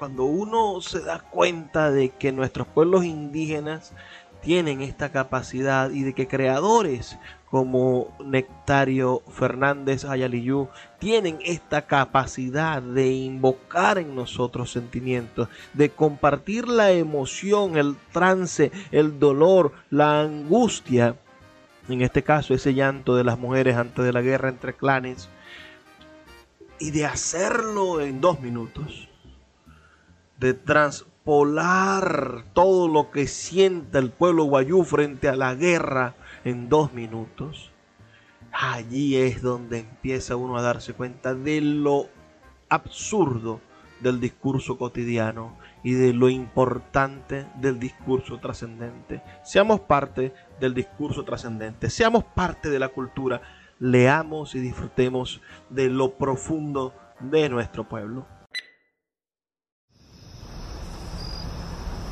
cuando uno se da cuenta de que nuestros pueblos indígenas tienen esta capacidad y de que creadores como Nectario Fernández Ayaliyú tienen esta capacidad de invocar en nosotros sentimientos, de compartir la emoción, el trance, el dolor, la angustia, en este caso ese llanto de las mujeres antes de la guerra entre clanes, y de hacerlo en dos minutos, de transpolar todo lo que sienta el pueblo guayú frente a la guerra en dos minutos, allí es donde empieza uno a darse cuenta de lo absurdo del discurso cotidiano y de lo importante del discurso trascendente. Seamos parte del discurso trascendente, seamos parte de la cultura, leamos y disfrutemos de lo profundo de nuestro pueblo.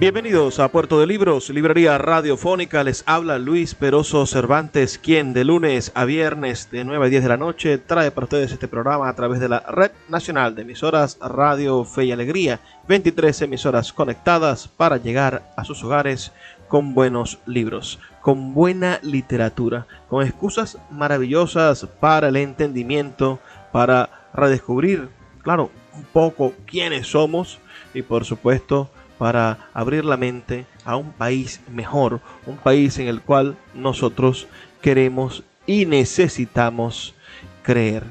Bienvenidos a Puerto de Libros, librería radiofónica. Les habla Luis Peroso Cervantes, quien de lunes a viernes de 9 a 10 de la noche trae para ustedes este programa a través de la Red Nacional de Emisoras Radio Fe y Alegría. 23 emisoras conectadas para llegar a sus hogares con buenos libros, con buena literatura, con excusas maravillosas para el entendimiento, para redescubrir, claro, un poco quiénes somos y por supuesto para abrir la mente a un país mejor, un país en el cual nosotros queremos y necesitamos creer.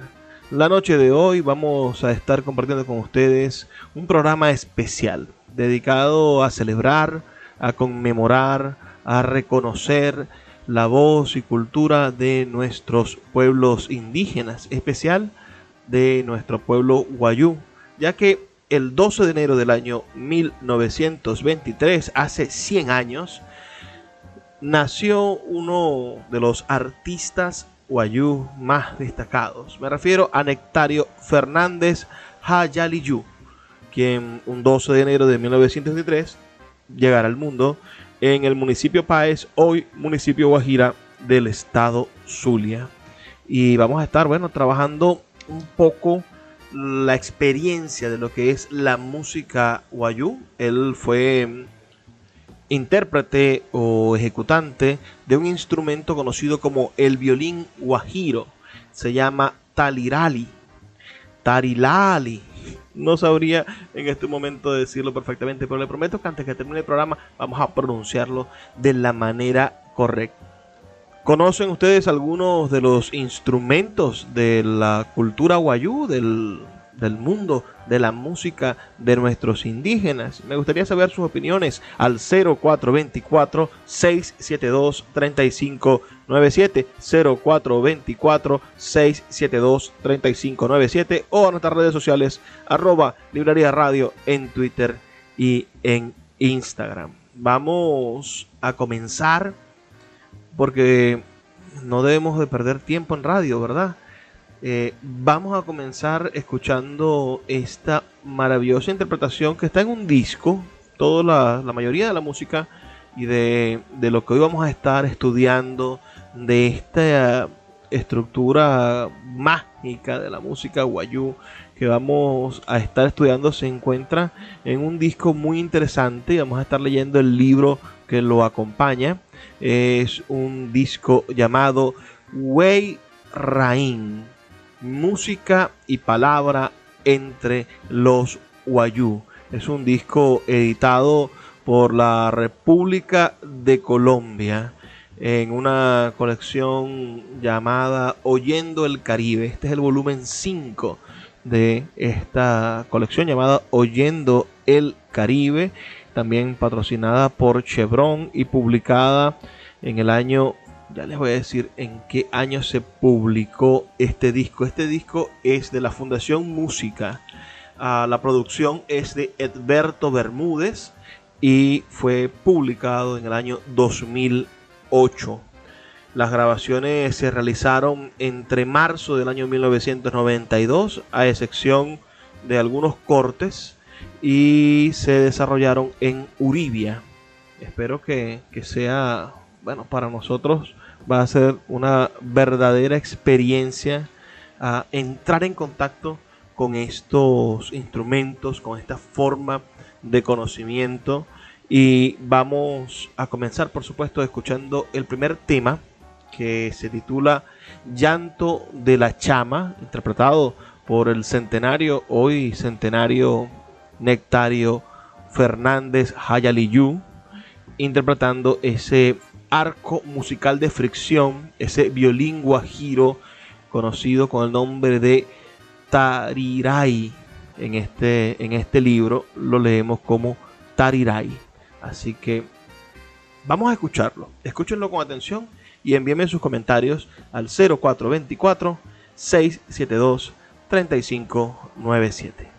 La noche de hoy vamos a estar compartiendo con ustedes un programa especial dedicado a celebrar, a conmemorar, a reconocer la voz y cultura de nuestros pueblos indígenas, especial de nuestro pueblo guayú, ya que el 12 de enero del año 1923, hace 100 años, nació uno de los artistas guayú más destacados. Me refiero a Nectario Fernández Hayaliyu, quien un 12 de enero de 1923 llegará al mundo en el municipio Páez, hoy municipio Guajira del estado Zulia. Y vamos a estar, bueno, trabajando un poco la experiencia de lo que es la música guayú. Él fue mm, intérprete o ejecutante de un instrumento conocido como el violín guajiro. Se llama talirali. Tarilali. No sabría en este momento decirlo perfectamente, pero le prometo que antes que termine el programa vamos a pronunciarlo de la manera correcta. ¿Conocen ustedes algunos de los instrumentos de la cultura guayú, del, mundo de la música de nuestros indígenas? Me gustaría saber sus opiniones al 0424-672-3597, 0424-672-3597 o a nuestras redes sociales arroba librería radio en Twitter y en Instagram. Vamos a comenzar porque no debemos de perder tiempo en radio, ¿verdad? Eh, vamos a comenzar escuchando esta maravillosa interpretación que está en un disco, toda la, mayoría de la música y de, lo que hoy vamos a estar estudiando, de esta estructura mágica de la música guayú que vamos a estar estudiando se encuentra en un disco muy interesante vamos a estar leyendo el libro que lo acompaña es un disco llamado Wei Rain, música y palabra entre los Wayuu. Es un disco editado por la República de Colombia en una colección llamada Oyendo el Caribe. Este es el volumen 5 de esta colección llamada Oyendo el Caribe, también patrocinada por Chevron y publicada en el año, ya les voy a decir en qué año se publicó este disco. Este disco es de la Fundación Música. Ah, la producción es de Edberto Bermúdez y fue publicado en el año 2008. Las grabaciones se realizaron entre marzo del año 1992, a excepción de algunos cortes, y se desarrollaron en Uribia. Espero que, que sea, bueno, para nosotros va a ser una verdadera experiencia entrar en contacto con estos instrumentos, con esta forma de conocimiento. Y vamos a comenzar, por supuesto, escuchando el primer tema que se titula Llanto de la Chama, interpretado por el centenario, hoy centenario Nectario Fernández Hayaliyu, interpretando ese arco musical de fricción, ese violín guajiro conocido con el nombre de Tarirai. En este, en este libro lo leemos como Tarirai. Así que vamos a escucharlo. Escúchenlo con atención y envíenme sus comentarios al 0424 672 3597.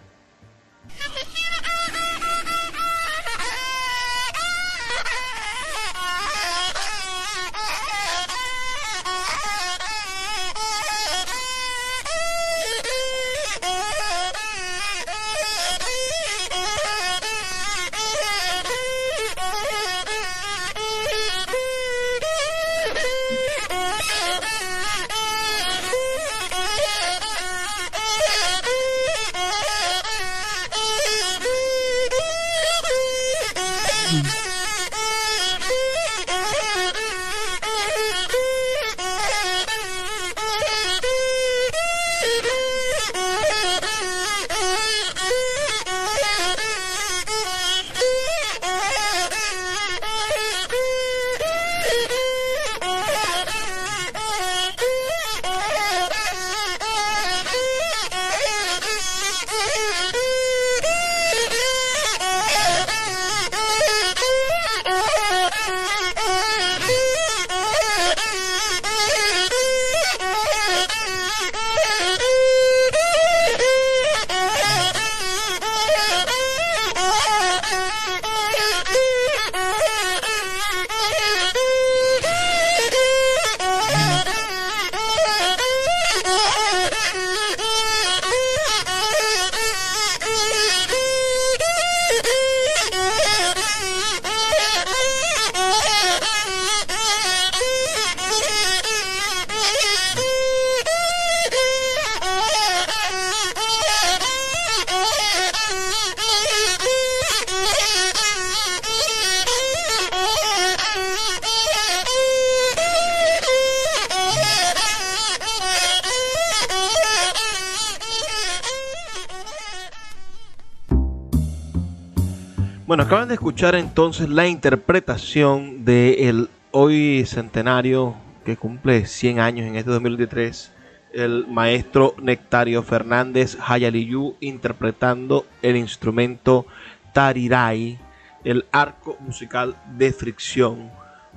Escuchar entonces la interpretación del hoy centenario que cumple 100 años en este 2023, el maestro Nectario Fernández Hayaliyu interpretando el instrumento Tarirai, el arco musical de fricción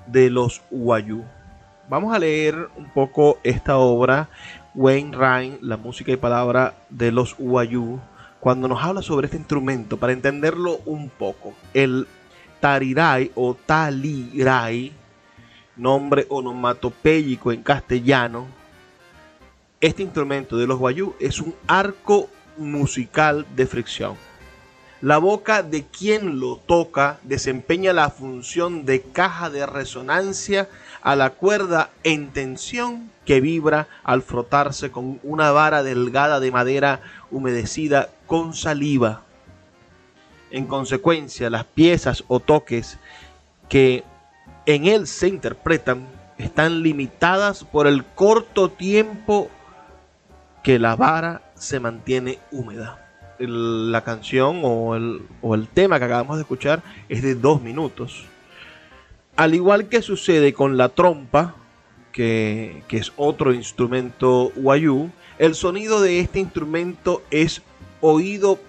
de los Wayu. Vamos a leer un poco esta obra, Wayne Ryan, la música y palabra de los Wayu cuando nos habla sobre este instrumento, para entenderlo un poco, el tarirai o talirai, nombre onomatopéyico en castellano, este instrumento de los guayú es un arco musical de fricción. La boca de quien lo toca desempeña la función de caja de resonancia a la cuerda en tensión que vibra al frotarse con una vara delgada de madera humedecida con saliva. En consecuencia, las piezas o toques que en él se interpretan están limitadas por el corto tiempo que la vara se mantiene húmeda. La canción o el, o el tema que acabamos de escuchar es de dos minutos. Al igual que sucede con la trompa, que, que, es otro instrumento guayú, el sonido de este instrumento es oído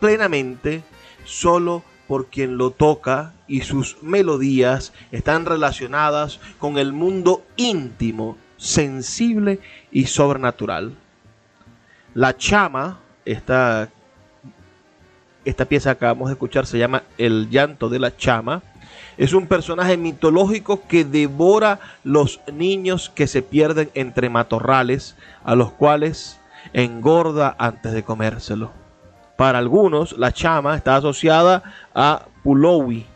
plenamente solo por quien lo toca y sus melodías están relacionadas con el mundo íntimo, sensible y sobrenatural. La chama, esta, esta pieza que acabamos de escuchar se llama El llanto de la chama, es un personaje mitológico que devora los niños que se pierden entre matorrales, a los cuales engorda antes de comérselo. Para algunos, la chama está asociada a Pulowi,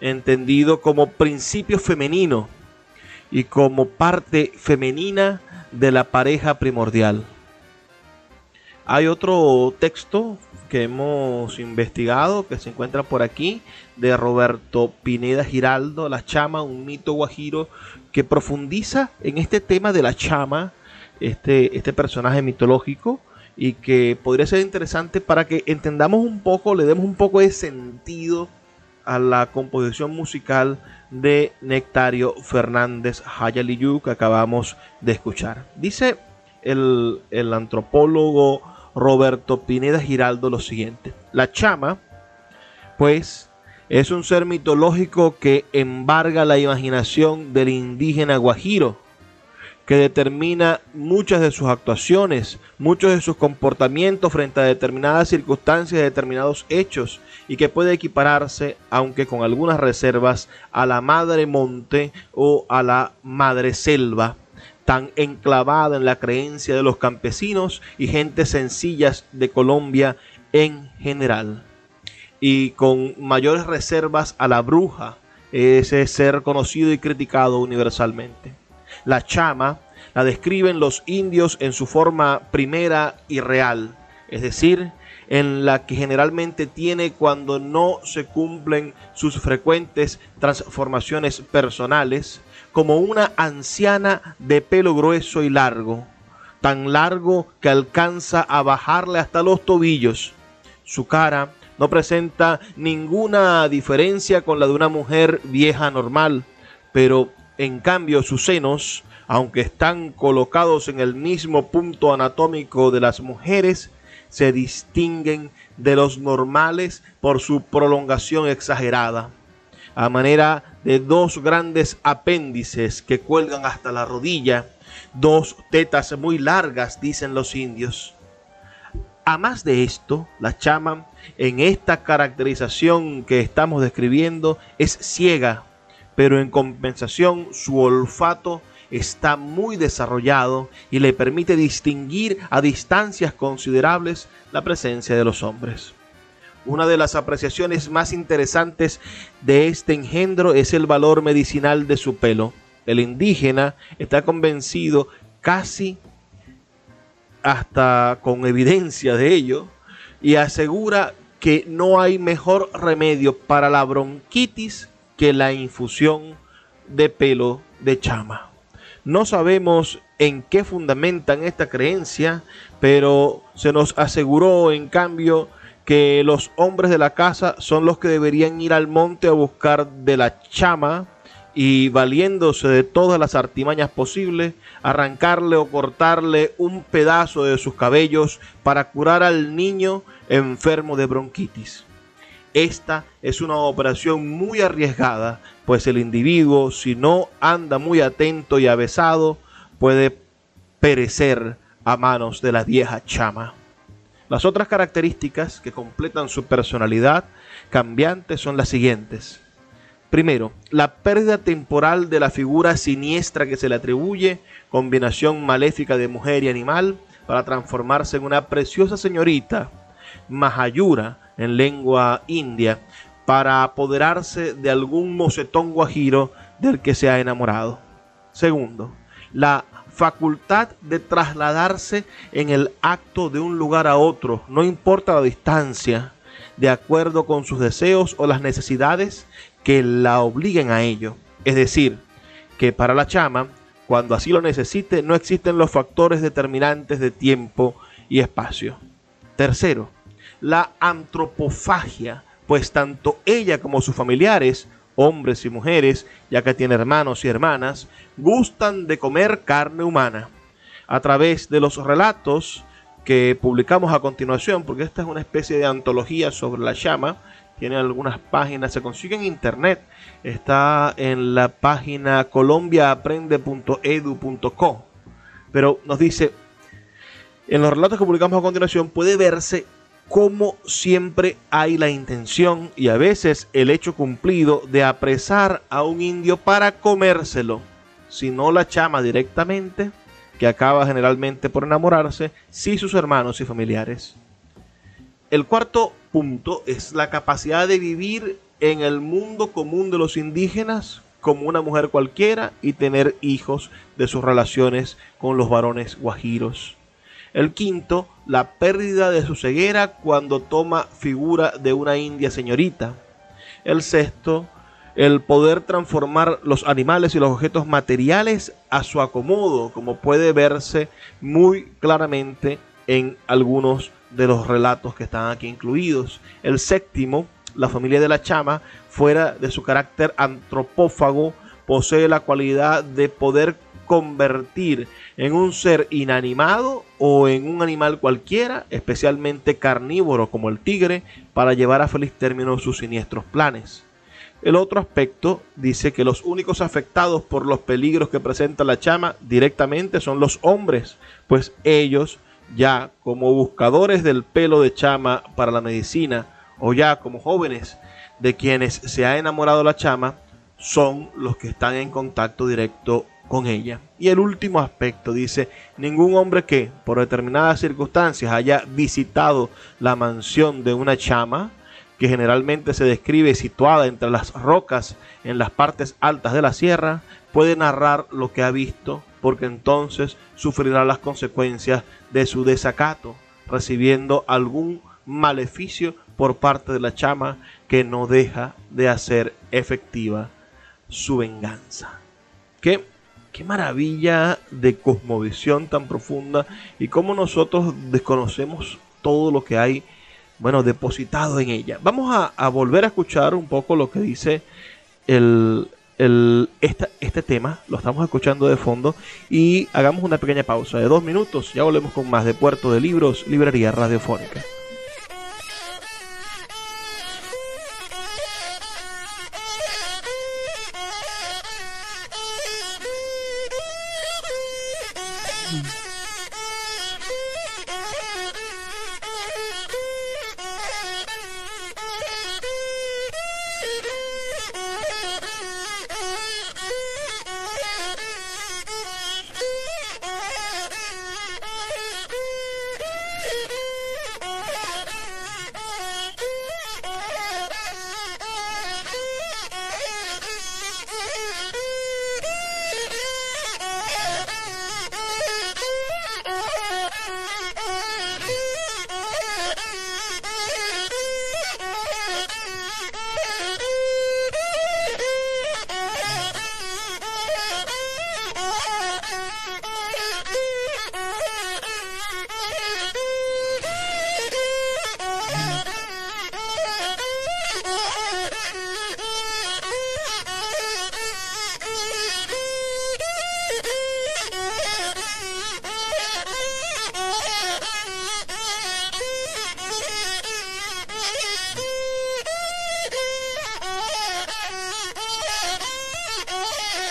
entendido como principio femenino y como parte femenina de la pareja primordial. Hay otro texto que hemos investigado, que se encuentra por aquí, de Roberto Pineda Giraldo, La Chama, un mito guajiro, que profundiza en este tema de la chama, este, este personaje mitológico, y que podría ser interesante para que entendamos un poco, le demos un poco de sentido a la composición musical de Nectario Fernández Hayaliyu que acabamos de escuchar. Dice el, el antropólogo Roberto Pineda Giraldo lo siguiente. La chama, pues, es un ser mitológico que embarga la imaginación del indígena guajiro, que determina muchas de sus actuaciones, muchos de sus comportamientos frente a determinadas circunstancias, determinados hechos, y que puede equipararse, aunque con algunas reservas, a la madre monte o a la madre selva tan enclavada en la creencia de los campesinos y gentes sencillas de Colombia en general. Y con mayores reservas a la bruja, ese ser conocido y criticado universalmente. La chama la describen los indios en su forma primera y real, es decir, en la que generalmente tiene cuando no se cumplen sus frecuentes transformaciones personales, como una anciana de pelo grueso y largo, tan largo que alcanza a bajarle hasta los tobillos. Su cara no presenta ninguna diferencia con la de una mujer vieja normal, pero en cambio sus senos, aunque están colocados en el mismo punto anatómico de las mujeres, se distinguen de los normales por su prolongación exagerada a manera de dos grandes apéndices que cuelgan hasta la rodilla, dos tetas muy largas, dicen los indios. A más de esto, la chama, en esta caracterización que estamos describiendo, es ciega, pero en compensación su olfato está muy desarrollado y le permite distinguir a distancias considerables la presencia de los hombres. Una de las apreciaciones más interesantes de este engendro es el valor medicinal de su pelo. El indígena está convencido casi hasta con evidencia de ello y asegura que no hay mejor remedio para la bronquitis que la infusión de pelo de chama. No sabemos en qué fundamentan esta creencia, pero se nos aseguró en cambio que los hombres de la casa son los que deberían ir al monte a buscar de la chama y valiéndose de todas las artimañas posibles, arrancarle o cortarle un pedazo de sus cabellos para curar al niño enfermo de bronquitis. Esta es una operación muy arriesgada, pues el individuo, si no anda muy atento y avesado, puede perecer a manos de la vieja chama. Las otras características que completan su personalidad cambiante son las siguientes. Primero, la pérdida temporal de la figura siniestra que se le atribuye, combinación maléfica de mujer y animal, para transformarse en una preciosa señorita, Mahayura en lengua india, para apoderarse de algún mocetón guajiro del que se ha enamorado. Segundo, la facultad de trasladarse en el acto de un lugar a otro, no importa la distancia, de acuerdo con sus deseos o las necesidades que la obliguen a ello. Es decir, que para la chama, cuando así lo necesite, no existen los factores determinantes de tiempo y espacio. Tercero, la antropofagia, pues tanto ella como sus familiares, hombres y mujeres, ya que tiene hermanos y hermanas, gustan de comer carne humana. A través de los relatos que publicamos a continuación, porque esta es una especie de antología sobre la llama, tiene algunas páginas, se consigue en internet, está en la página colombiaaprende.edu.co, pero nos dice, en los relatos que publicamos a continuación puede verse cómo siempre hay la intención y a veces el hecho cumplido de apresar a un indio para comérselo, si no la chama directamente, que acaba generalmente por enamorarse, si sus hermanos y familiares. El cuarto punto es la capacidad de vivir en el mundo común de los indígenas como una mujer cualquiera y tener hijos de sus relaciones con los varones guajiros. El quinto, la pérdida de su ceguera cuando toma figura de una india señorita. El sexto, el poder transformar los animales y los objetos materiales a su acomodo, como puede verse muy claramente en algunos de los relatos que están aquí incluidos. El séptimo, la familia de la chama, fuera de su carácter antropófago, posee la cualidad de poder convertir en un ser inanimado o en un animal cualquiera, especialmente carnívoro como el tigre, para llevar a feliz término sus siniestros planes. El otro aspecto dice que los únicos afectados por los peligros que presenta la chama directamente son los hombres, pues ellos ya como buscadores del pelo de chama para la medicina o ya como jóvenes de quienes se ha enamorado la chama son los que están en contacto directo con ella. Y el último aspecto dice, ningún hombre que por determinadas circunstancias haya visitado la mansión de una chama, que generalmente se describe situada entre las rocas en las partes altas de la sierra, puede narrar lo que ha visto porque entonces sufrirá las consecuencias de su desacato, recibiendo algún maleficio por parte de la chama que no deja de hacer efectiva su venganza. Qué, qué maravilla de cosmovisión tan profunda y cómo nosotros desconocemos todo lo que hay, bueno, depositado en ella. Vamos a, volver a escuchar un poco lo que dice el, el, este tema, lo estamos escuchando de fondo y hagamos una pequeña pausa de dos minutos, ya volvemos con más de Puerto de Libros, Librería Radiofónica.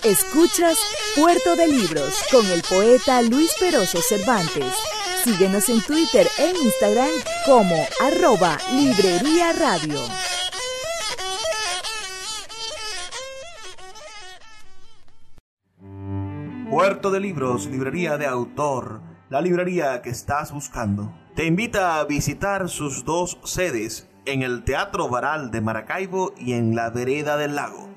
Escuchas Puerto de Libros con el poeta Luis Peroso Cervantes. Síguenos en Twitter e Instagram como arroba Librería Radio. Puerto de Libros, librería de autor, la librería que estás buscando. Te invita a visitar sus dos sedes en el Teatro Varal de Maracaibo y en la Vereda del Lago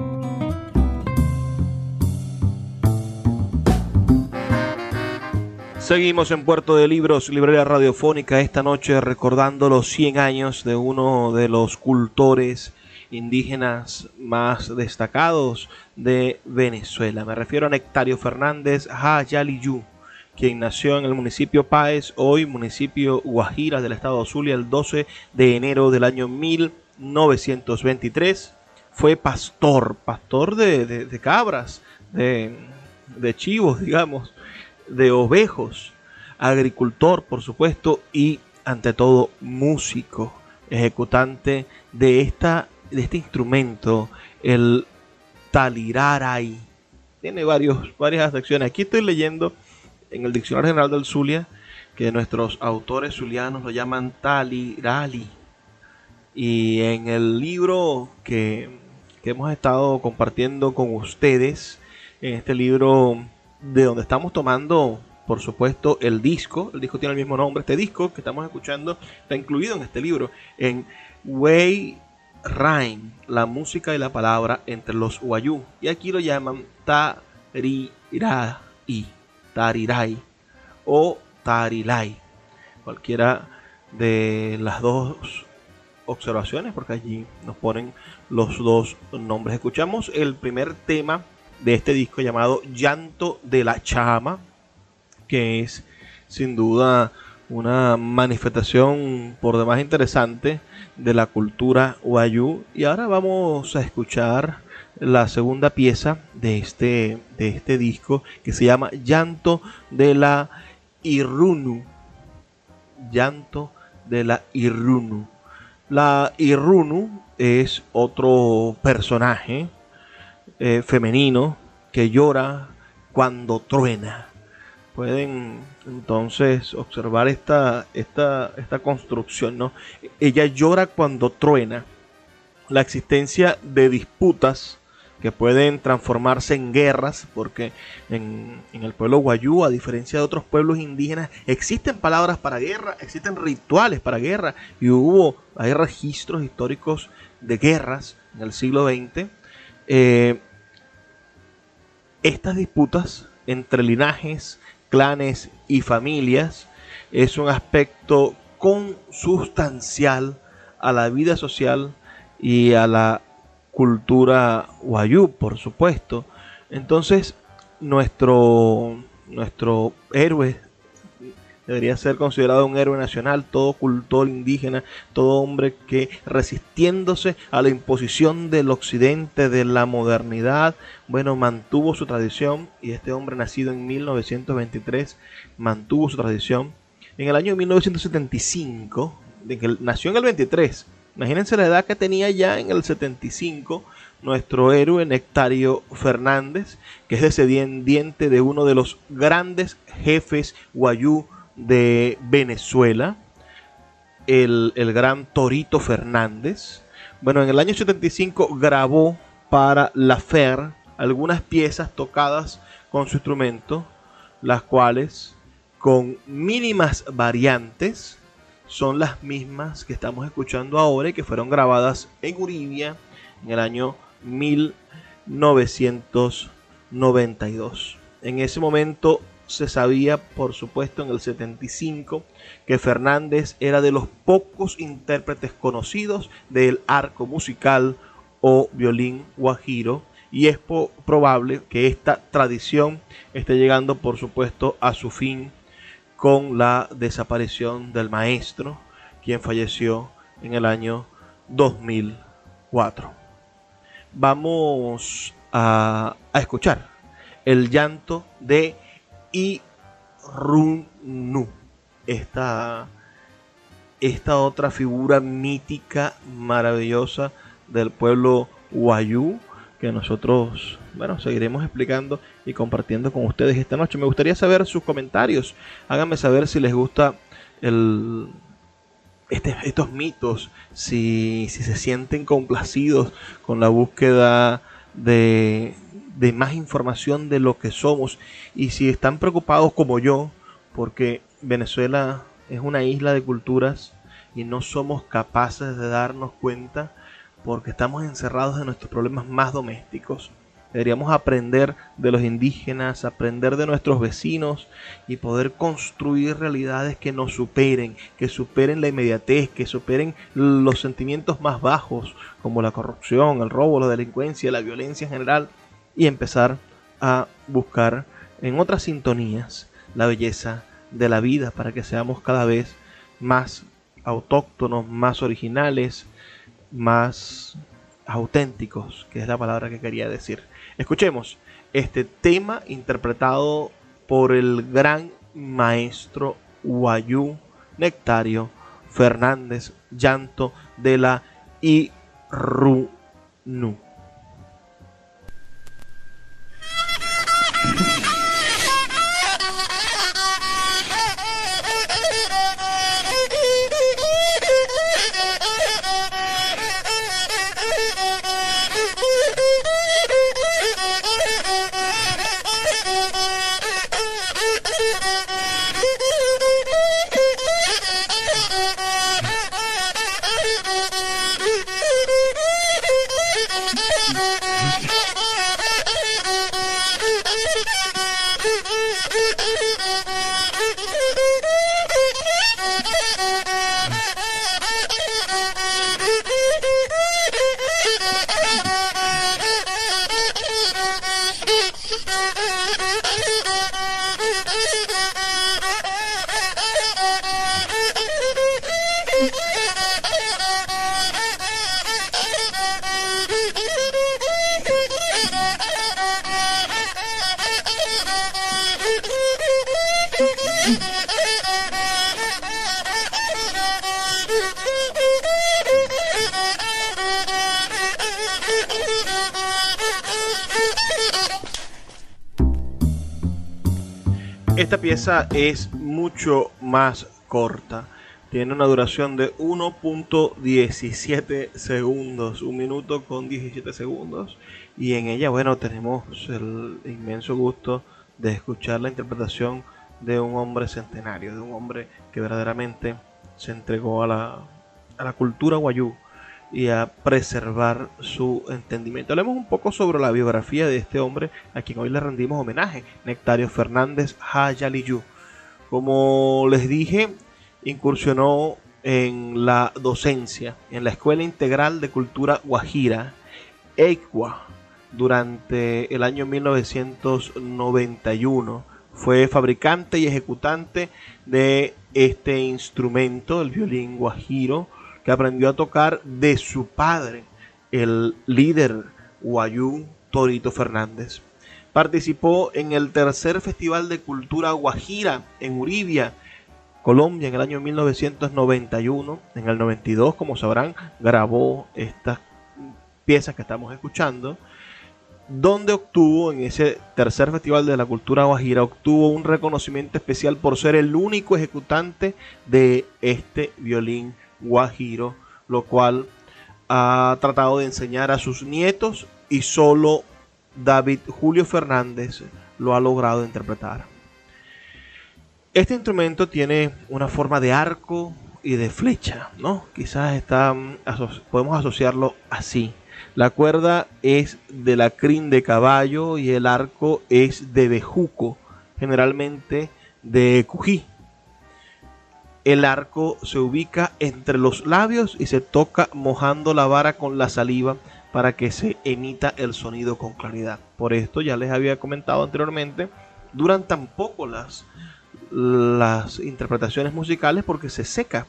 Seguimos en Puerto de Libros, Librería Radiofónica, esta noche recordando los 100 años de uno de los cultores indígenas más destacados de Venezuela. Me refiero a Nectario Fernández Hayaliyu quien nació en el municipio Páez, hoy municipio Guajira del estado Zulia, el 12 de enero del año 1923. Fue pastor, pastor de, cabras, de, de chivos, digamos, de ovejos, agricultor, por supuesto, y ante todo músico, ejecutante de, esta, de este instrumento, el taliraray. Tiene varios, varias secciones. Aquí estoy leyendo en el Diccionario General del Zulia que nuestros autores zulianos lo llaman talirali. Y en el libro que, que hemos estado compartiendo con ustedes, en este libro de donde estamos tomando, por supuesto, el disco, el disco tiene el mismo nombre, este disco que estamos escuchando está incluido en este libro, en Way Rhyme, la música y la palabra entre los Wayú. Y aquí lo llaman Tarirai. Tarirai o Tarilai. Cualquiera de las dos observaciones, porque allí nos ponen los dos nombres. Escuchamos el primer tema de este disco llamado Llanto de la Chama, que es sin duda una manifestación por demás interesante de la cultura Wayuu. Y ahora vamos a escuchar la segunda pieza de este, de este disco que se llama Llanto de la Irunu. Llanto de la Irunu. La Irunu es otro personaje eh, femenino que llora cuando truena. Pueden entonces observar esta, esta, esta construcción, ¿no? Ella llora cuando truena. La existencia de disputas que pueden transformarse en guerras, porque en, el pueblo guayú, a diferencia de otros pueblos indígenas, existen palabras para guerra, existen rituales para guerra, y hubo, hay registros históricos de guerras en el siglo XX. Eh, estas disputas entre linajes, clanes y familias es un aspecto consustancial a la vida social y a la cultura wayú, por supuesto. Entonces, nuestro, nuestro héroe debería ser considerado un héroe nacional, todo cultor indígena, todo hombre que resistiéndose a la imposición del occidente, de la modernidad, bueno, mantuvo su tradición y este hombre nacido en 1923 mantuvo su tradición. En el año 1975, de que nació en el 23, Imagínense la edad que tenía ya en el 75 nuestro héroe Nectario Fernández, que es descendiente de uno de los grandes jefes guayú de Venezuela, el, el gran Torito Fernández. Bueno, en el año 75 grabó para La Fer algunas piezas tocadas con su instrumento, las cuales con mínimas variantes son las mismas que estamos escuchando ahora y que fueron grabadas en Uribia en el año 1992. En ese momento se sabía, por supuesto, en el 75, que Fernández era de los pocos intérpretes conocidos del arco musical o violín guajiro y es probable que esta tradición esté llegando, por supuesto, a su fin con la desaparición del maestro, quien falleció en el año 2004. Vamos a, escuchar el llanto de Irunu, esta esta otra figura mítica, maravillosa del pueblo Wayuu, que nosotros, bueno, seguiremos explicando y compartiendo con ustedes esta noche. Me gustaría saber sus comentarios. Háganme saber si les gusta el, este, estos mitos, si, si se sienten complacidos con la búsqueda de, de más información de lo que somos y si están preocupados como yo, porque Venezuela es una isla de culturas y no somos capaces de darnos cuenta porque estamos encerrados en nuestros problemas más domésticos. Deberíamos aprender de los indígenas, aprender de nuestros vecinos y poder construir realidades que nos superen, que superen la inmediatez, que superen los sentimientos más bajos, como la corrupción, el robo, la delincuencia, la violencia en general, y empezar a buscar en otras sintonías la belleza de la vida para que seamos cada vez más autóctonos, más originales, más auténticos, que es la palabra que quería decir. Escuchemos este tema interpretado por el gran maestro Guayú Nectario Fernández Llanto de la Irunu. Pieza es mucho más corta. Tiene una duración de 1.17 segundos, un minuto con 17 segundos. Y en ella, bueno, tenemos el inmenso gusto de escuchar la interpretación de un hombre centenario, de un hombre que verdaderamente se entregó a la, a la cultura guayú y a preservar su entendimiento. Hablemos un poco sobre la biografía de este hombre a quien hoy le rendimos homenaje, Nectario Fernández Hayaliyu. Como les dije, incursionó en la docencia en la Escuela Integral de Cultura Guajira, EICUA, durante el año 1991. Fue fabricante y ejecutante de este instrumento, el violín guajiro, que aprendió a tocar de su padre, el líder Guayú Torito Fernández. Participó en el tercer Festival de Cultura Guajira en Uribia, Colombia, en el año 1991. En el 92, como sabrán, grabó estas piezas que estamos escuchando donde obtuvo en ese tercer festival de la cultura guajira, obtuvo un reconocimiento especial por ser el único ejecutante de este violín guajiro, lo cual ha tratado de enseñar a sus nietos y solo David Julio Fernández lo ha logrado interpretar. Este instrumento tiene una forma de arco y de flecha, ¿no? Quizás está, podemos asociarlo así. La cuerda es de la crin de caballo y el arco es de bejuco, generalmente de cují. El arco se ubica entre los labios y se toca mojando la vara con la saliva para que se emita el sonido con claridad. Por esto ya les había comentado anteriormente, duran tan poco las, las interpretaciones musicales porque se seca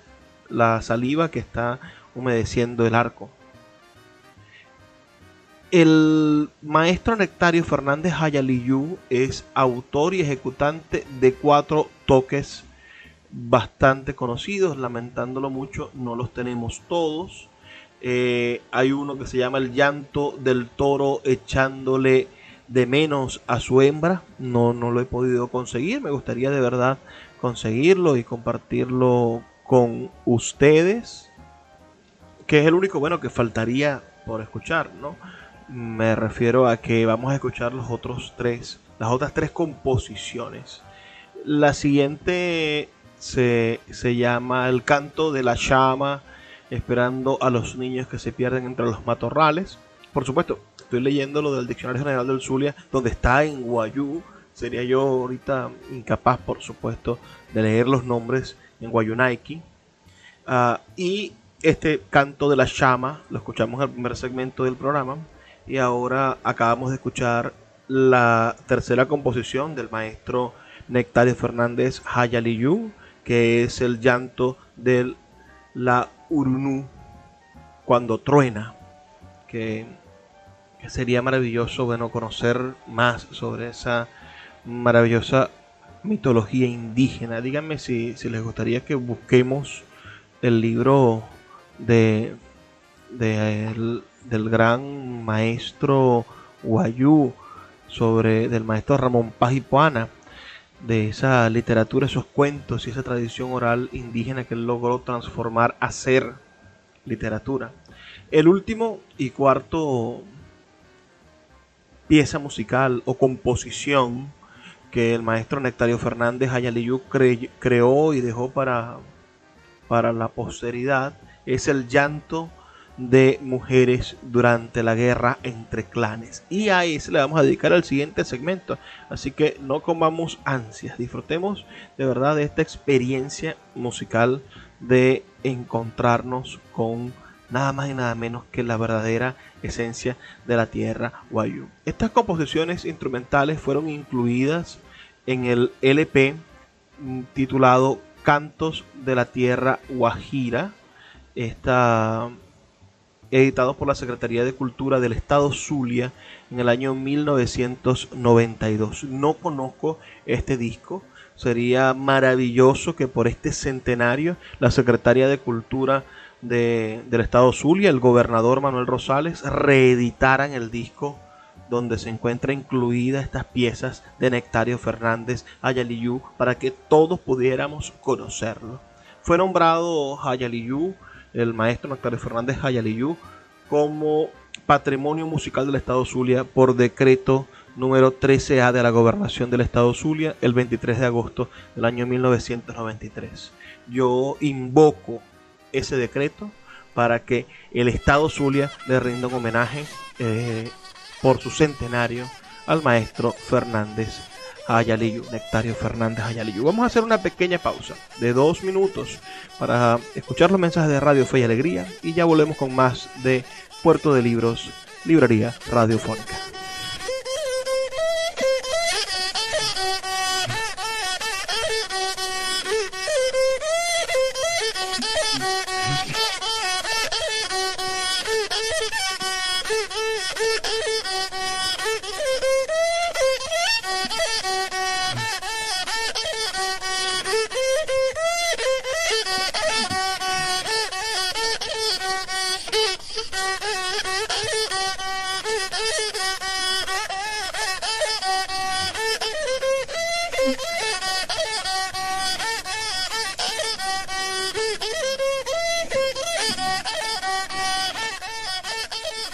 la saliva que está humedeciendo el arco. El maestro Nectario Fernández Hayaliyu es autor y ejecutante de cuatro toques bastante conocidos, lamentándolo mucho, no los tenemos todos. Eh, hay uno que se llama El llanto del toro echándole de menos a su hembra. No, no lo he podido conseguir. Me gustaría de verdad conseguirlo y compartirlo con ustedes. Que es el único bueno que faltaría por escuchar, ¿no? Me refiero a que vamos a escuchar los otros tres, las otras tres composiciones. La siguiente se, se llama El canto de la llama, esperando a los niños que se pierden entre los matorrales. Por supuesto, estoy leyendo lo del Diccionario General del Zulia, donde está en Guayú. Sería yo ahorita incapaz, por supuesto, de leer los nombres en Guayunaiki. Uh, y este canto de la llama lo escuchamos el primer segmento del programa. Y ahora acabamos de escuchar la tercera composición del maestro Nectario Fernández Hayaliyu, que es el llanto de la Urunú cuando truena, que, que, sería maravilloso bueno, conocer más sobre esa maravillosa mitología indígena. Díganme si, si les gustaría que busquemos el libro de, de el, del gran maestro Guayú sobre del maestro Ramón Paz y Puana de esa literatura, esos cuentos y esa tradición oral indígena que él logró transformar a ser literatura. El último y cuarto pieza musical o composición que el maestro Nectario Fernández Ayaliyú cre creó y dejó para, para la posteridad es el llanto de mujeres durante la guerra entre clanes. Y a ese le vamos a dedicar al siguiente segmento. Así que no comamos ansias, disfrutemos de verdad de esta experiencia musical de encontrarnos con nada más y nada menos que la verdadera esencia de la tierra Guayú. Estas composiciones instrumentales fueron incluidas en el LP titulado Cantos de la Tierra Guajira. Esta editados por la Secretaría de Cultura del Estado Zulia en el año 1992. No conozco este disco. Sería maravilloso que por este centenario la Secretaría de Cultura de, del Estado Zulia, el gobernador Manuel Rosales, reeditaran el disco donde se encuentra incluida estas piezas de Nectario Fernández Ayaliyú para que todos pudiéramos conocerlo. Fue nombrado Ayaliyú el maestro Nectario Fernández Hayaliyú como patrimonio musical del Estado Zulia por decreto número 13A de la gobernación del Estado Zulia el 23 de agosto del año 1993. Yo invoco ese decreto para que el Estado Zulia le rinda un homenaje eh, por su centenario al maestro Fernández Ayaliyu, Nectario Fernández Ayaliyu. Vamos a hacer una pequeña pausa de dos minutos para escuchar los mensajes de Radio Fe y Alegría y ya volvemos con más de Puerto de Libros, Librería Radiofónica.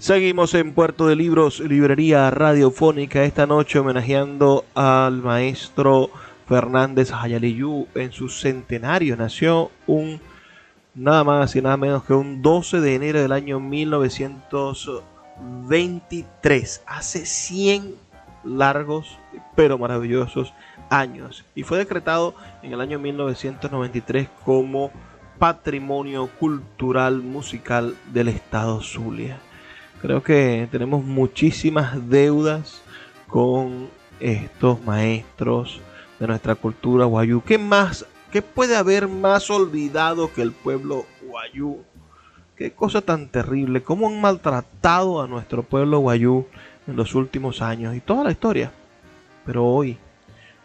Seguimos en Puerto de Libros, Librería Radiofónica, esta noche homenajeando al maestro Fernández Hayaliyú en su centenario. Nació un nada más y nada menos que un 12 de enero del año 1923, hace 100 largos pero maravillosos años, y fue decretado en el año 1993 como Patrimonio Cultural Musical del Estado Zulia. Creo que tenemos muchísimas deudas con estos maestros de nuestra cultura guayú. ¿Qué más ¿Qué puede haber más olvidado que el pueblo guayú? Qué cosa tan terrible, cómo han maltratado a nuestro pueblo guayú en los últimos años y toda la historia. Pero hoy,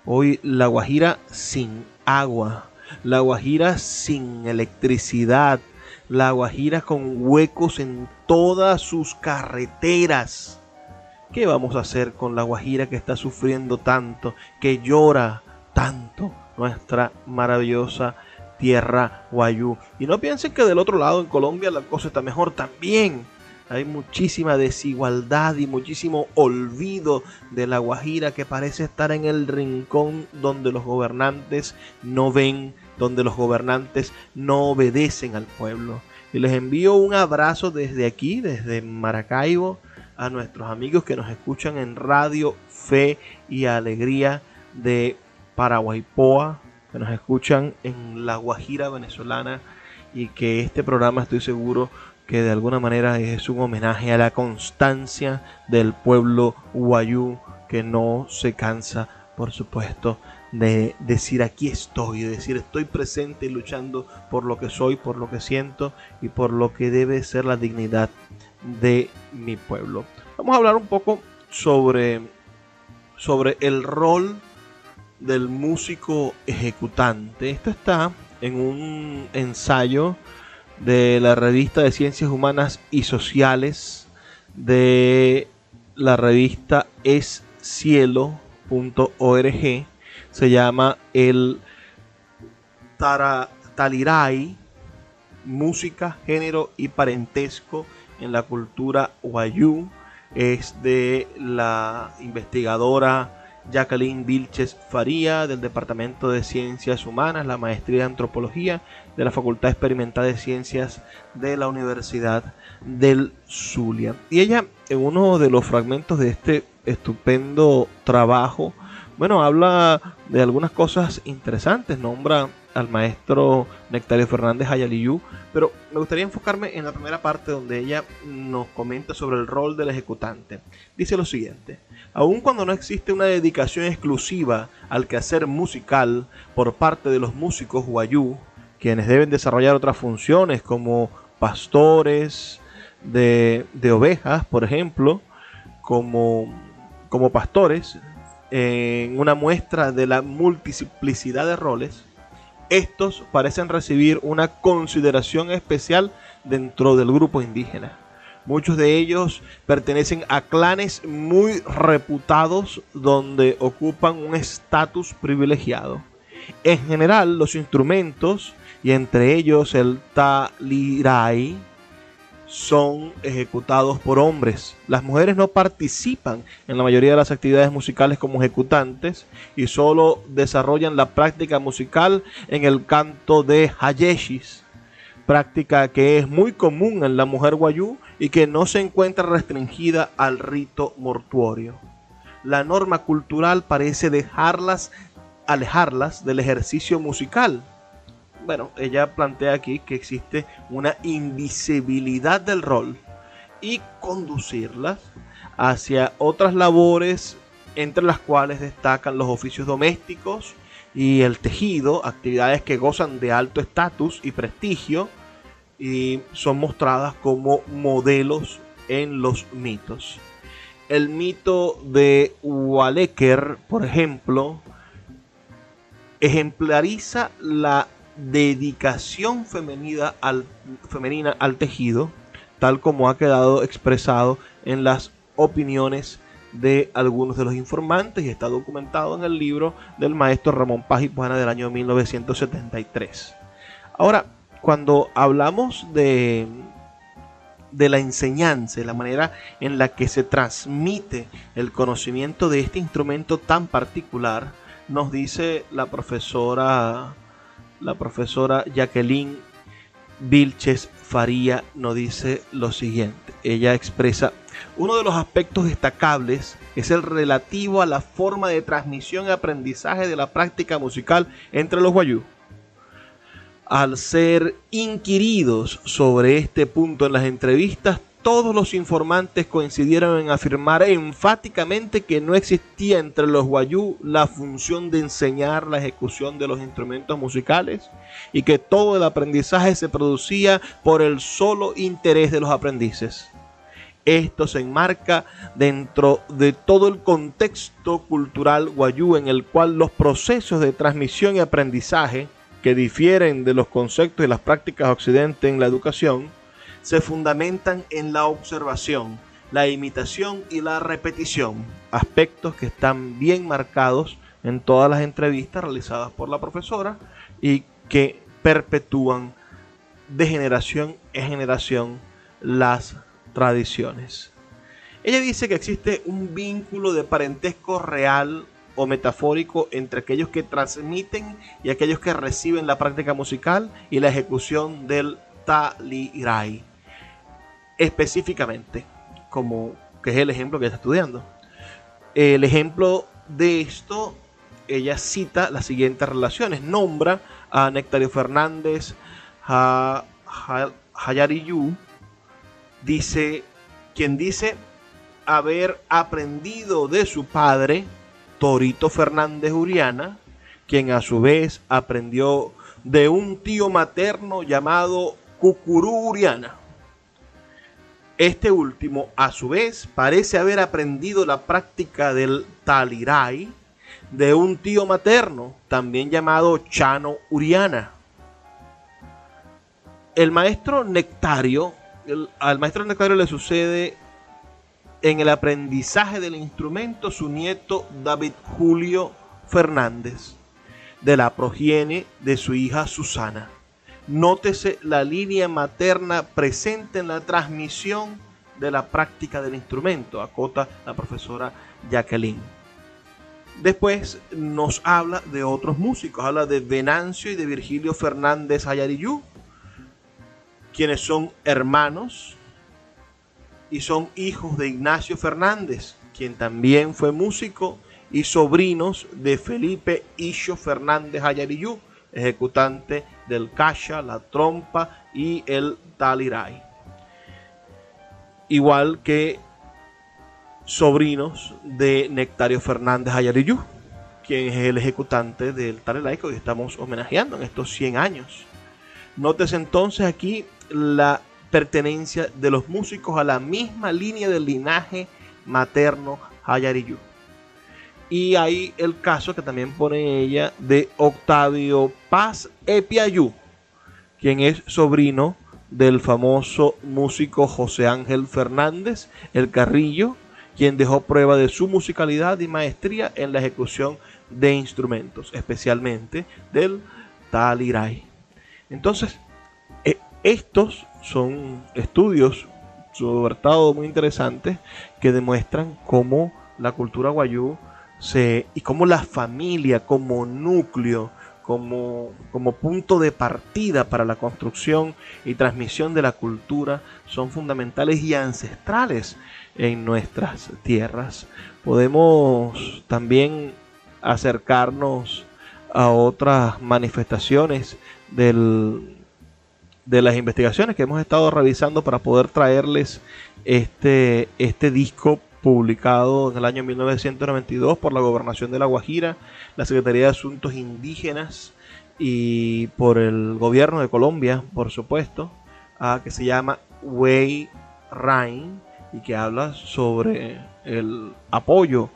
hoy la Guajira sin agua, la Guajira sin electricidad, la Guajira con huecos en todas sus carreteras. ¿Qué vamos a hacer con la Guajira que está sufriendo tanto, que llora tanto? nuestra maravillosa tierra guayú. Y no piensen que del otro lado en Colombia la cosa está mejor también. Hay muchísima desigualdad y muchísimo olvido de la Guajira que parece estar en el rincón donde los gobernantes no ven, donde los gobernantes no obedecen al pueblo. Y les envío un abrazo desde aquí, desde Maracaibo, a nuestros amigos que nos escuchan en Radio Fe y Alegría de Paraguaypoa, que nos escuchan en la Guajira venezolana y que este programa estoy seguro que de alguna manera es un homenaje a la constancia del pueblo guayú que no se cansa, por supuesto, de decir aquí estoy, de decir estoy presente luchando por lo que soy, por lo que siento y por lo que debe ser la dignidad de mi pueblo. Vamos a hablar un poco sobre, sobre el rol del músico ejecutante. Esto está en un ensayo de la revista de Ciencias Humanas y Sociales de la revista escielo.org. Se llama el Talirai, música, género y parentesco en la cultura wayú. Es de la investigadora Jacqueline Vilches Faría del Departamento de Ciencias Humanas, la maestría de Antropología de la Facultad Experimental de Ciencias de la Universidad del Zulia. Y ella, en uno de los fragmentos de este estupendo trabajo, bueno, habla de algunas cosas interesantes, nombra al maestro Nectario Fernández Ayaliyú, pero me gustaría enfocarme en la primera parte donde ella nos comenta sobre el rol del ejecutante. Dice lo siguiente, aun cuando no existe una dedicación exclusiva al quehacer musical por parte de los músicos guayú, quienes deben desarrollar otras funciones como pastores de, de ovejas, por ejemplo, como, como pastores, en una muestra de la multiplicidad de roles, estos parecen recibir una consideración especial dentro del grupo indígena. Muchos de ellos pertenecen a clanes muy reputados donde ocupan un estatus privilegiado. En general, los instrumentos, y entre ellos el talirai, son ejecutados por hombres. Las mujeres no participan en la mayoría de las actividades musicales como ejecutantes y solo desarrollan la práctica musical en el canto de hayeshis, práctica que es muy común en la mujer guayú y que no se encuentra restringida al rito mortuorio. La norma cultural parece dejarlas alejarlas del ejercicio musical bueno, ella plantea aquí que existe una invisibilidad del rol y conducirlas hacia otras labores entre las cuales destacan los oficios domésticos y el tejido, actividades que gozan de alto estatus y prestigio y son mostradas como modelos en los mitos. el mito de Waleker, por ejemplo, ejemplariza la dedicación femenina al, femenina al tejido, tal como ha quedado expresado en las opiniones de algunos de los informantes y está documentado en el libro del maestro Ramón Paz y del año 1973. Ahora, cuando hablamos de, de la enseñanza, la manera en la que se transmite el conocimiento de este instrumento tan particular, nos dice la profesora, la profesora Jacqueline Vilches Faría, nos dice lo siguiente. Ella expresa, uno de los aspectos destacables es el relativo a la forma de transmisión y aprendizaje de la práctica musical entre los guayú. Al ser inquiridos sobre este punto en las entrevistas, todos los informantes coincidieron en afirmar enfáticamente que no existía entre los guayú la función de enseñar la ejecución de los instrumentos musicales y que todo el aprendizaje se producía por el solo interés de los aprendices. Esto se enmarca dentro de todo el contexto cultural guayú en el cual los procesos de transmisión y aprendizaje, que difieren de los conceptos y las prácticas occidentales en la educación, se fundamentan en la observación, la imitación y la repetición, aspectos que están bien marcados en todas las entrevistas realizadas por la profesora y que perpetúan de generación en generación las tradiciones. Ella dice que existe un vínculo de parentesco real o metafórico entre aquellos que transmiten y aquellos que reciben la práctica musical y la ejecución del talirai específicamente, como que es el ejemplo que está estudiando. El ejemplo de esto, ella cita las siguientes relaciones. Nombra a Nectario Fernández, a, Hayariyu, dice, quien dice haber aprendido de su padre, Torito Fernández Uriana, quien a su vez aprendió de un tío materno llamado Cucurú Uriana. Este último, a su vez, parece haber aprendido la práctica del talirai de un tío materno, también llamado Chano Uriana. El maestro Nectario, al maestro Nectario le sucede en el aprendizaje del instrumento su nieto David Julio Fernández, de la progenie de su hija Susana. Nótese la línea materna presente en la transmisión de la práctica del instrumento, acota la profesora Jacqueline. Después nos habla de otros músicos, habla de Venancio y de Virgilio Fernández Ayariyú, quienes son hermanos y son hijos de Ignacio Fernández, quien también fue músico, y sobrinos de Felipe Isho Fernández Ayariyú, ejecutante del kasha, la trompa y el talirai. Igual que sobrinos de Nectario Fernández Ayariyú, quien es el ejecutante del talirai que hoy estamos homenajeando en estos 100 años. Nótese entonces aquí la pertenencia de los músicos a la misma línea del linaje materno Hayariyú. Y hay el caso que también pone ella de Octavio Paz Epiayú, quien es sobrino del famoso músico José Ángel Fernández, el Carrillo, quien dejó prueba de su musicalidad y maestría en la ejecución de instrumentos, especialmente del talirai. Entonces, eh, estos son estudios, sobre todo muy interesantes, que demuestran cómo la cultura guayú y como la familia como núcleo, como, como punto de partida para la construcción y transmisión de la cultura son fundamentales y ancestrales en nuestras tierras. Podemos también acercarnos a otras manifestaciones del, de las investigaciones que hemos estado revisando para poder traerles este, este disco publicado en el año 1992 por la Gobernación de La Guajira, la Secretaría de Asuntos Indígenas y por el gobierno de Colombia, por supuesto, que se llama Way Rain y que habla sobre el apoyo,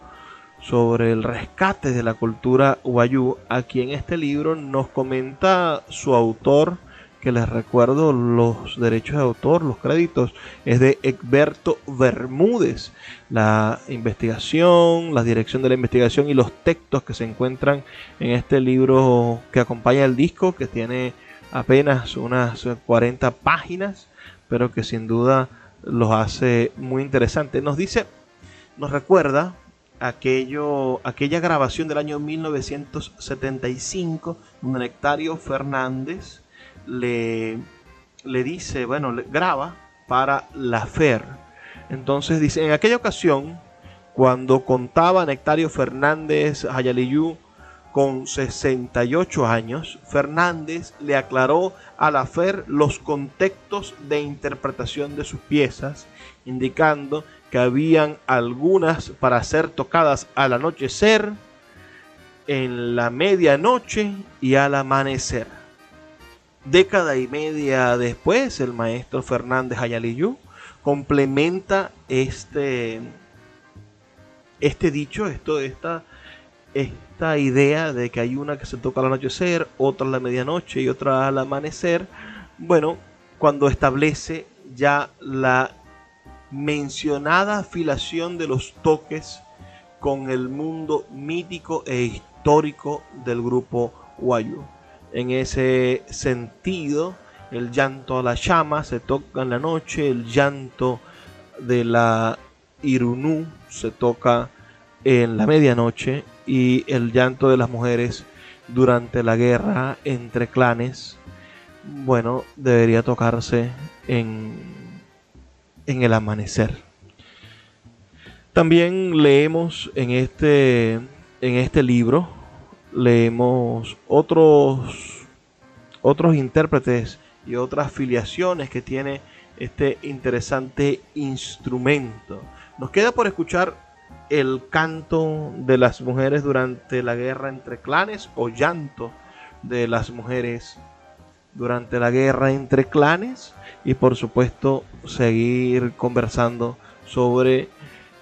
sobre el rescate de la cultura guayú. Aquí en este libro nos comenta su autor, que les recuerdo los derechos de autor, los créditos, es de Egberto Bermúdez. La investigación, la dirección de la investigación y los textos que se encuentran en este libro que acompaña el disco, que tiene apenas unas 40 páginas, pero que sin duda los hace muy interesantes. Nos dice, nos recuerda aquello, aquella grabación del año 1975, donde Nectario Fernández le, le dice, bueno, le graba para la FER. Entonces dice, en aquella ocasión, cuando contaba Nectario Fernández Hayaliyú con 68 años, Fernández le aclaró a la FER los contextos de interpretación de sus piezas, indicando que habían algunas para ser tocadas al anochecer, en la medianoche y al amanecer. Década y media después, el maestro Fernández Ayaliyú complementa este, este dicho, esto, esta, esta idea de que hay una que se toca al anochecer, otra a la medianoche y otra al amanecer. Bueno, cuando establece ya la mencionada afilación de los toques con el mundo mítico e histórico del grupo Wayu. En ese sentido, el llanto a la llama se toca en la noche, el llanto de la Irunú se toca en la medianoche y el llanto de las mujeres durante la guerra entre clanes, bueno, debería tocarse en en el amanecer. También leemos en este, en este libro, leemos otros, otros intérpretes y otras filiaciones que tiene este interesante instrumento. Nos queda por escuchar el canto de las mujeres durante la guerra entre clanes o llanto de las mujeres durante la guerra entre clanes y por supuesto seguir conversando sobre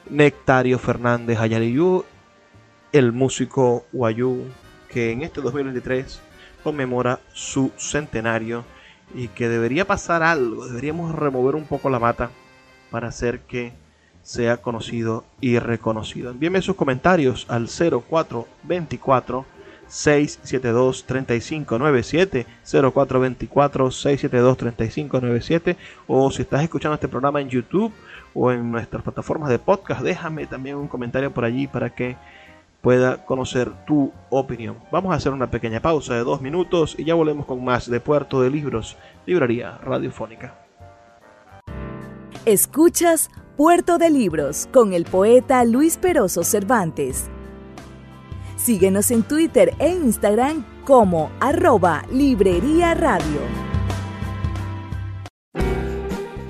Nectario Fernández Ayariyú, el músico guayú que en este 2023 conmemora su centenario y que debería pasar algo, deberíamos remover un poco la mata para hacer que sea conocido y reconocido. Envíeme sus comentarios al 0424 672 3597 0424 672 3597 o si estás escuchando este programa en YouTube o en nuestras plataformas de podcast, déjame también un comentario por allí para que pueda conocer tu opinión. Vamos a hacer una pequeña pausa de dos minutos y ya volvemos con más de Puerto de Libros, Librería Radiofónica. Escuchas Puerto de Libros con el poeta Luis Peroso Cervantes. Síguenos en Twitter e Instagram como arroba Librería Radio.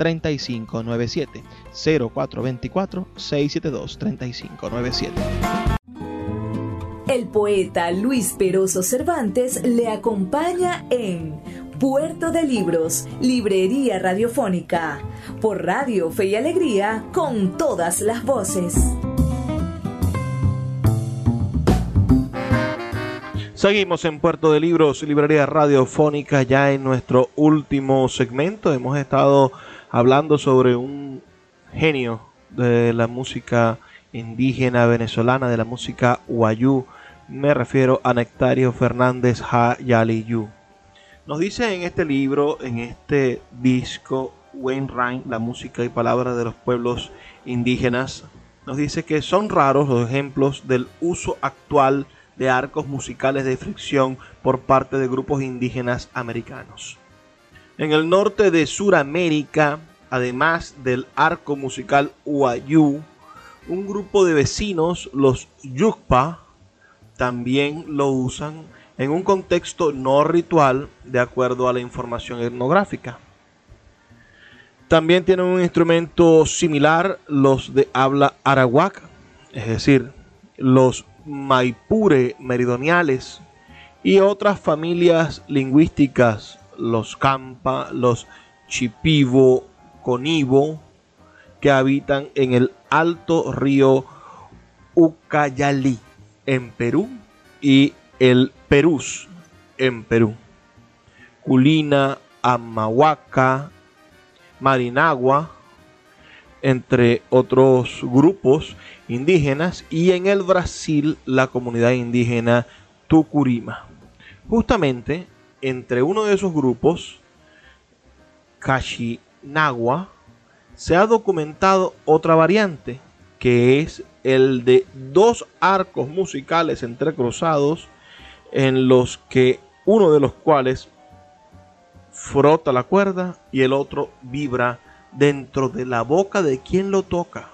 3597 0424 672 3597. El poeta Luis Peroso Cervantes le acompaña en Puerto de Libros, Librería Radiofónica, por Radio Fe y Alegría, con todas las voces. Seguimos en Puerto de Libros, Librería Radiofónica, ya en nuestro último segmento. Hemos estado hablando sobre un genio de la música indígena venezolana, de la música guayú Me refiero a Nectario Fernández Hayaliyu. Nos dice en este libro, en este disco, Ryan, la música y palabras de los pueblos indígenas, nos dice que son raros los ejemplos del uso actual de arcos musicales de fricción por parte de grupos indígenas americanos. En el norte de Sudamérica, además del arco musical Uayú, un grupo de vecinos, los Yukpa, también lo usan en un contexto no ritual de acuerdo a la información etnográfica. También tienen un instrumento similar los de habla arawak, es decir, los maipure meridionales y otras familias lingüísticas, los campa, los chipivo, conivo, que habitan en el alto río Ucayali en Perú y el Perús en Perú. Culina, Amahuaca, Marinagua, entre otros grupos indígenas, y en el Brasil la comunidad indígena Tucurima. Justamente entre uno de esos grupos, Cachinagua, se ha documentado otra variante, que es el de dos arcos musicales entrecruzados en los que uno de los cuales frota la cuerda y el otro vibra dentro de la boca de quien lo toca.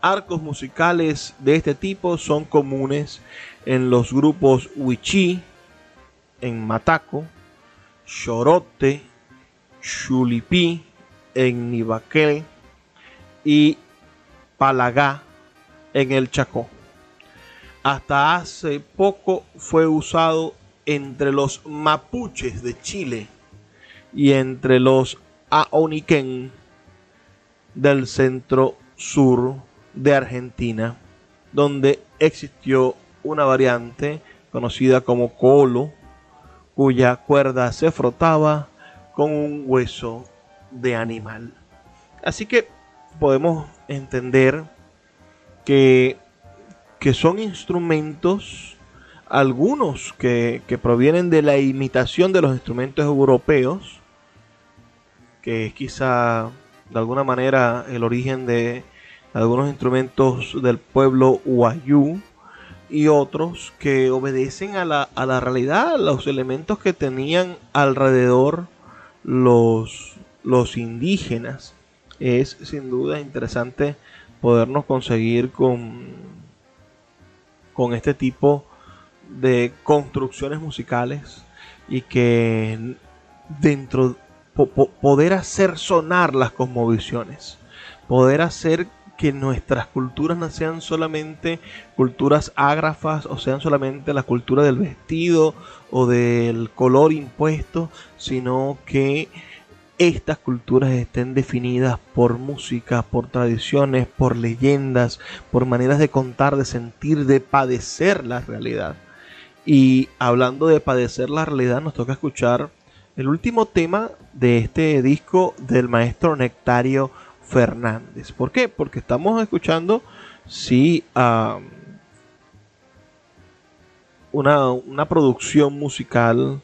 Arcos musicales de este tipo son comunes en los grupos Huichí, en Mataco, Chorote, Chulipí, en Nibaquel y Palagá en el Chacó. Hasta hace poco fue usado entre los mapuches de Chile y entre los aoniquén del centro sur de Argentina, donde existió una variante conocida como colo, cuya cuerda se frotaba con un hueso de animal. Así que podemos entender que, que son instrumentos, algunos que, que provienen de la imitación de los instrumentos europeos, que es quizá de alguna manera el origen de algunos instrumentos del pueblo Huayú y otros que obedecen a la, a la realidad, los elementos que tenían alrededor los, los indígenas. Es sin duda interesante podernos conseguir con, con este tipo de construcciones musicales y que dentro poder hacer sonar las cosmovisiones, poder hacer que nuestras culturas no sean solamente culturas ágrafas o sean solamente la cultura del vestido o del color impuesto, sino que estas culturas estén definidas por música, por tradiciones, por leyendas, por maneras de contar, de sentir, de padecer la realidad. Y hablando de padecer la realidad, nos toca escuchar el último tema de este disco del maestro Nectario Fernández. ¿Por qué? Porque estamos escuchando, sí, una, una producción musical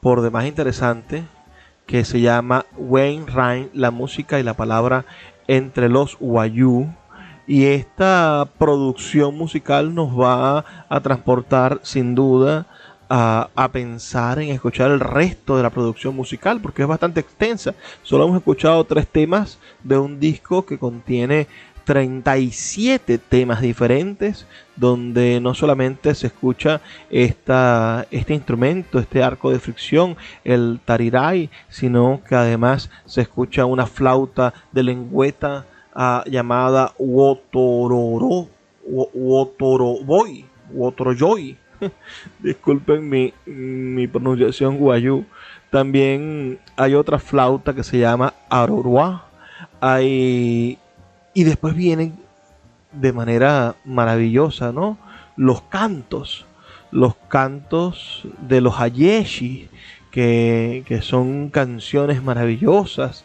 por demás interesante que se llama Wayne Rhyme, la música y la palabra entre los Wayuu. Y esta producción musical nos va a transportar sin duda a, pensar en escuchar el resto de la producción musical porque es bastante extensa. Solo hemos escuchado tres temas de un disco que contiene 37 temas diferentes donde no solamente se escucha esta, este instrumento, este arco de fricción, el tarirai, sino que además se escucha una flauta de lengüeta uh, llamada Wotororo, Wotoroboy, Wotoroyoy. Disculpen mi, mi pronunciación guayú. También hay otra flauta que se llama Arorua. Hay y después vienen de manera maravillosa, ¿no? Los cantos, los cantos de los Ayeshi, que, que son canciones maravillosas,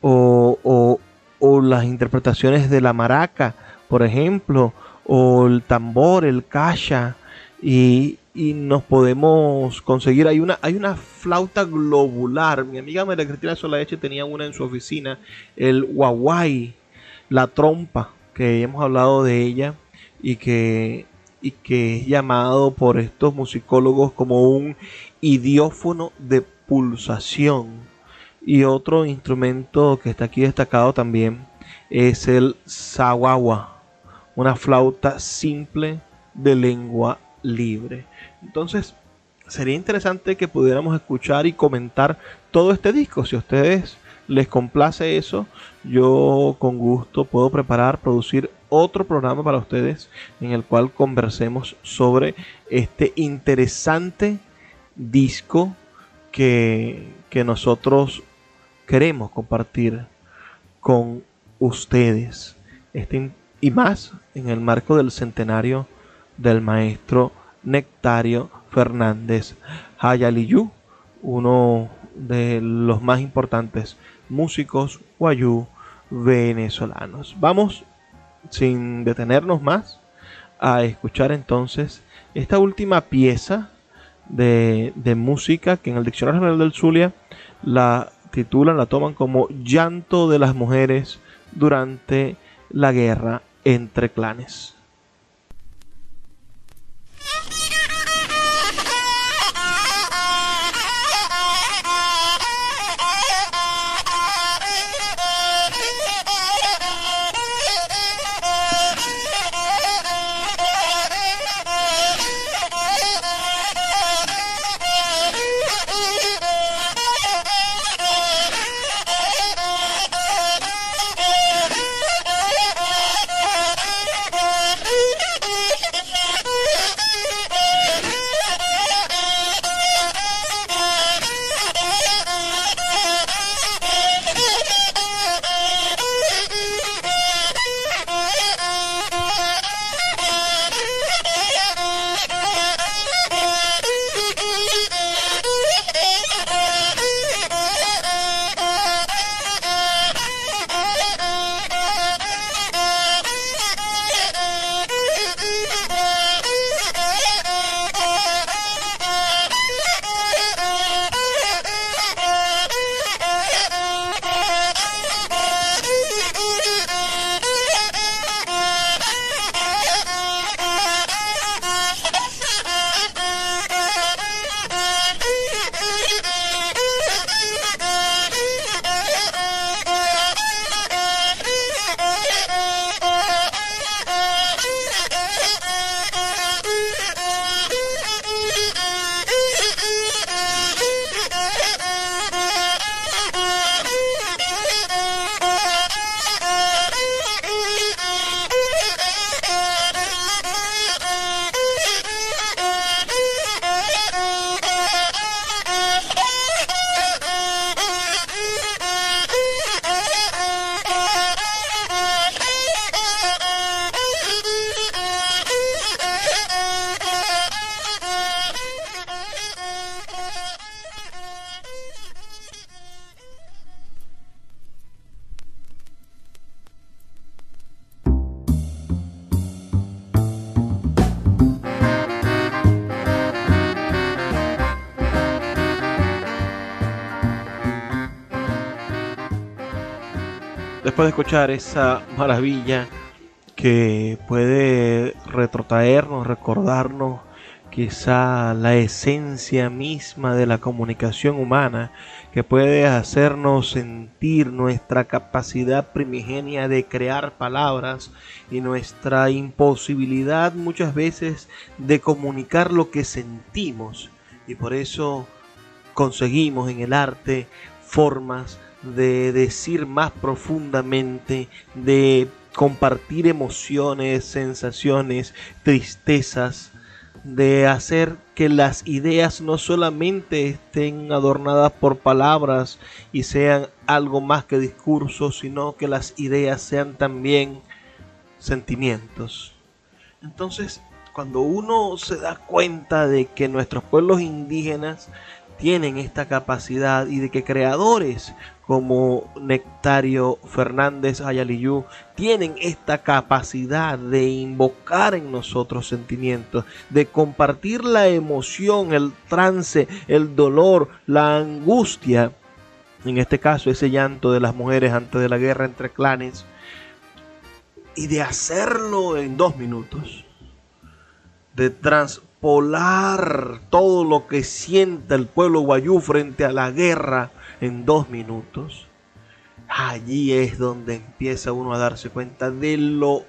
o, o, o, las interpretaciones de la maraca, por ejemplo, o el tambor, el kasha, y, y nos podemos conseguir. Hay una, hay una flauta globular. Mi amiga María Cristina Solaeche tenía una en su oficina, el guaguay, la trompa, que hemos hablado de ella y que, y que es llamado por estos musicólogos como un idiófono de pulsación. Y otro instrumento que está aquí destacado también es el sawawa, una flauta simple de lengua libre. Entonces, sería interesante que pudiéramos escuchar y comentar todo este disco. Si a ustedes les complace eso, yo con gusto puedo preparar, producir otro programa para ustedes en el cual conversemos sobre este interesante disco que, que nosotros queremos compartir con ustedes. Este, y más en el marco del centenario del maestro Nectario Fernández Hayaliyu, uno de los más importantes músicos guayú venezolanos. Vamos, sin detenernos más, a escuchar entonces esta última pieza de, de música que en el Diccionario General del Zulia la titulan, la toman como Llanto de las Mujeres durante la guerra entre clanes. Después de escuchar esa maravilla que puede retrotraernos, recordarnos quizá la esencia misma de la comunicación humana, que puede hacernos sentir nuestra capacidad primigenia de crear palabras y nuestra imposibilidad muchas veces de comunicar lo que sentimos. Y por eso conseguimos en el arte formas de decir más profundamente, de compartir emociones, sensaciones, tristezas, de hacer que las ideas no solamente estén adornadas por palabras y sean algo más que discursos, sino que las ideas sean también sentimientos. Entonces, cuando uno se da cuenta de que nuestros pueblos indígenas tienen esta capacidad y de que creadores como Nectario Fernández Ayaliyú tienen esta capacidad de invocar en nosotros sentimientos, de compartir la emoción, el trance, el dolor, la angustia, en este caso ese llanto de las mujeres antes de la guerra entre clanes, y de hacerlo en dos minutos, de transpolar todo lo que siente el pueblo guayú frente a la guerra en dos minutos, allí es donde empieza uno a darse cuenta de lo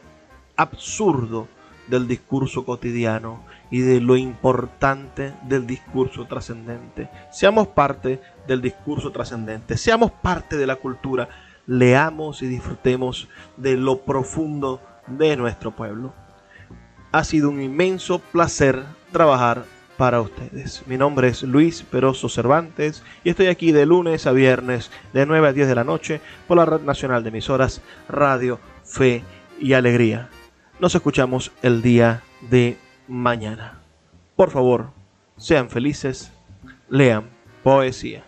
absurdo del discurso cotidiano y de lo importante del discurso trascendente. Seamos parte del discurso trascendente, seamos parte de la cultura, leamos y disfrutemos de lo profundo de nuestro pueblo. Ha sido un inmenso placer trabajar para ustedes. Mi nombre es Luis Peroso Cervantes y estoy aquí de lunes a viernes de 9 a 10 de la noche por la Red Nacional de Emisoras Radio Fe y Alegría. Nos escuchamos el día de mañana. Por favor, sean felices, lean poesía.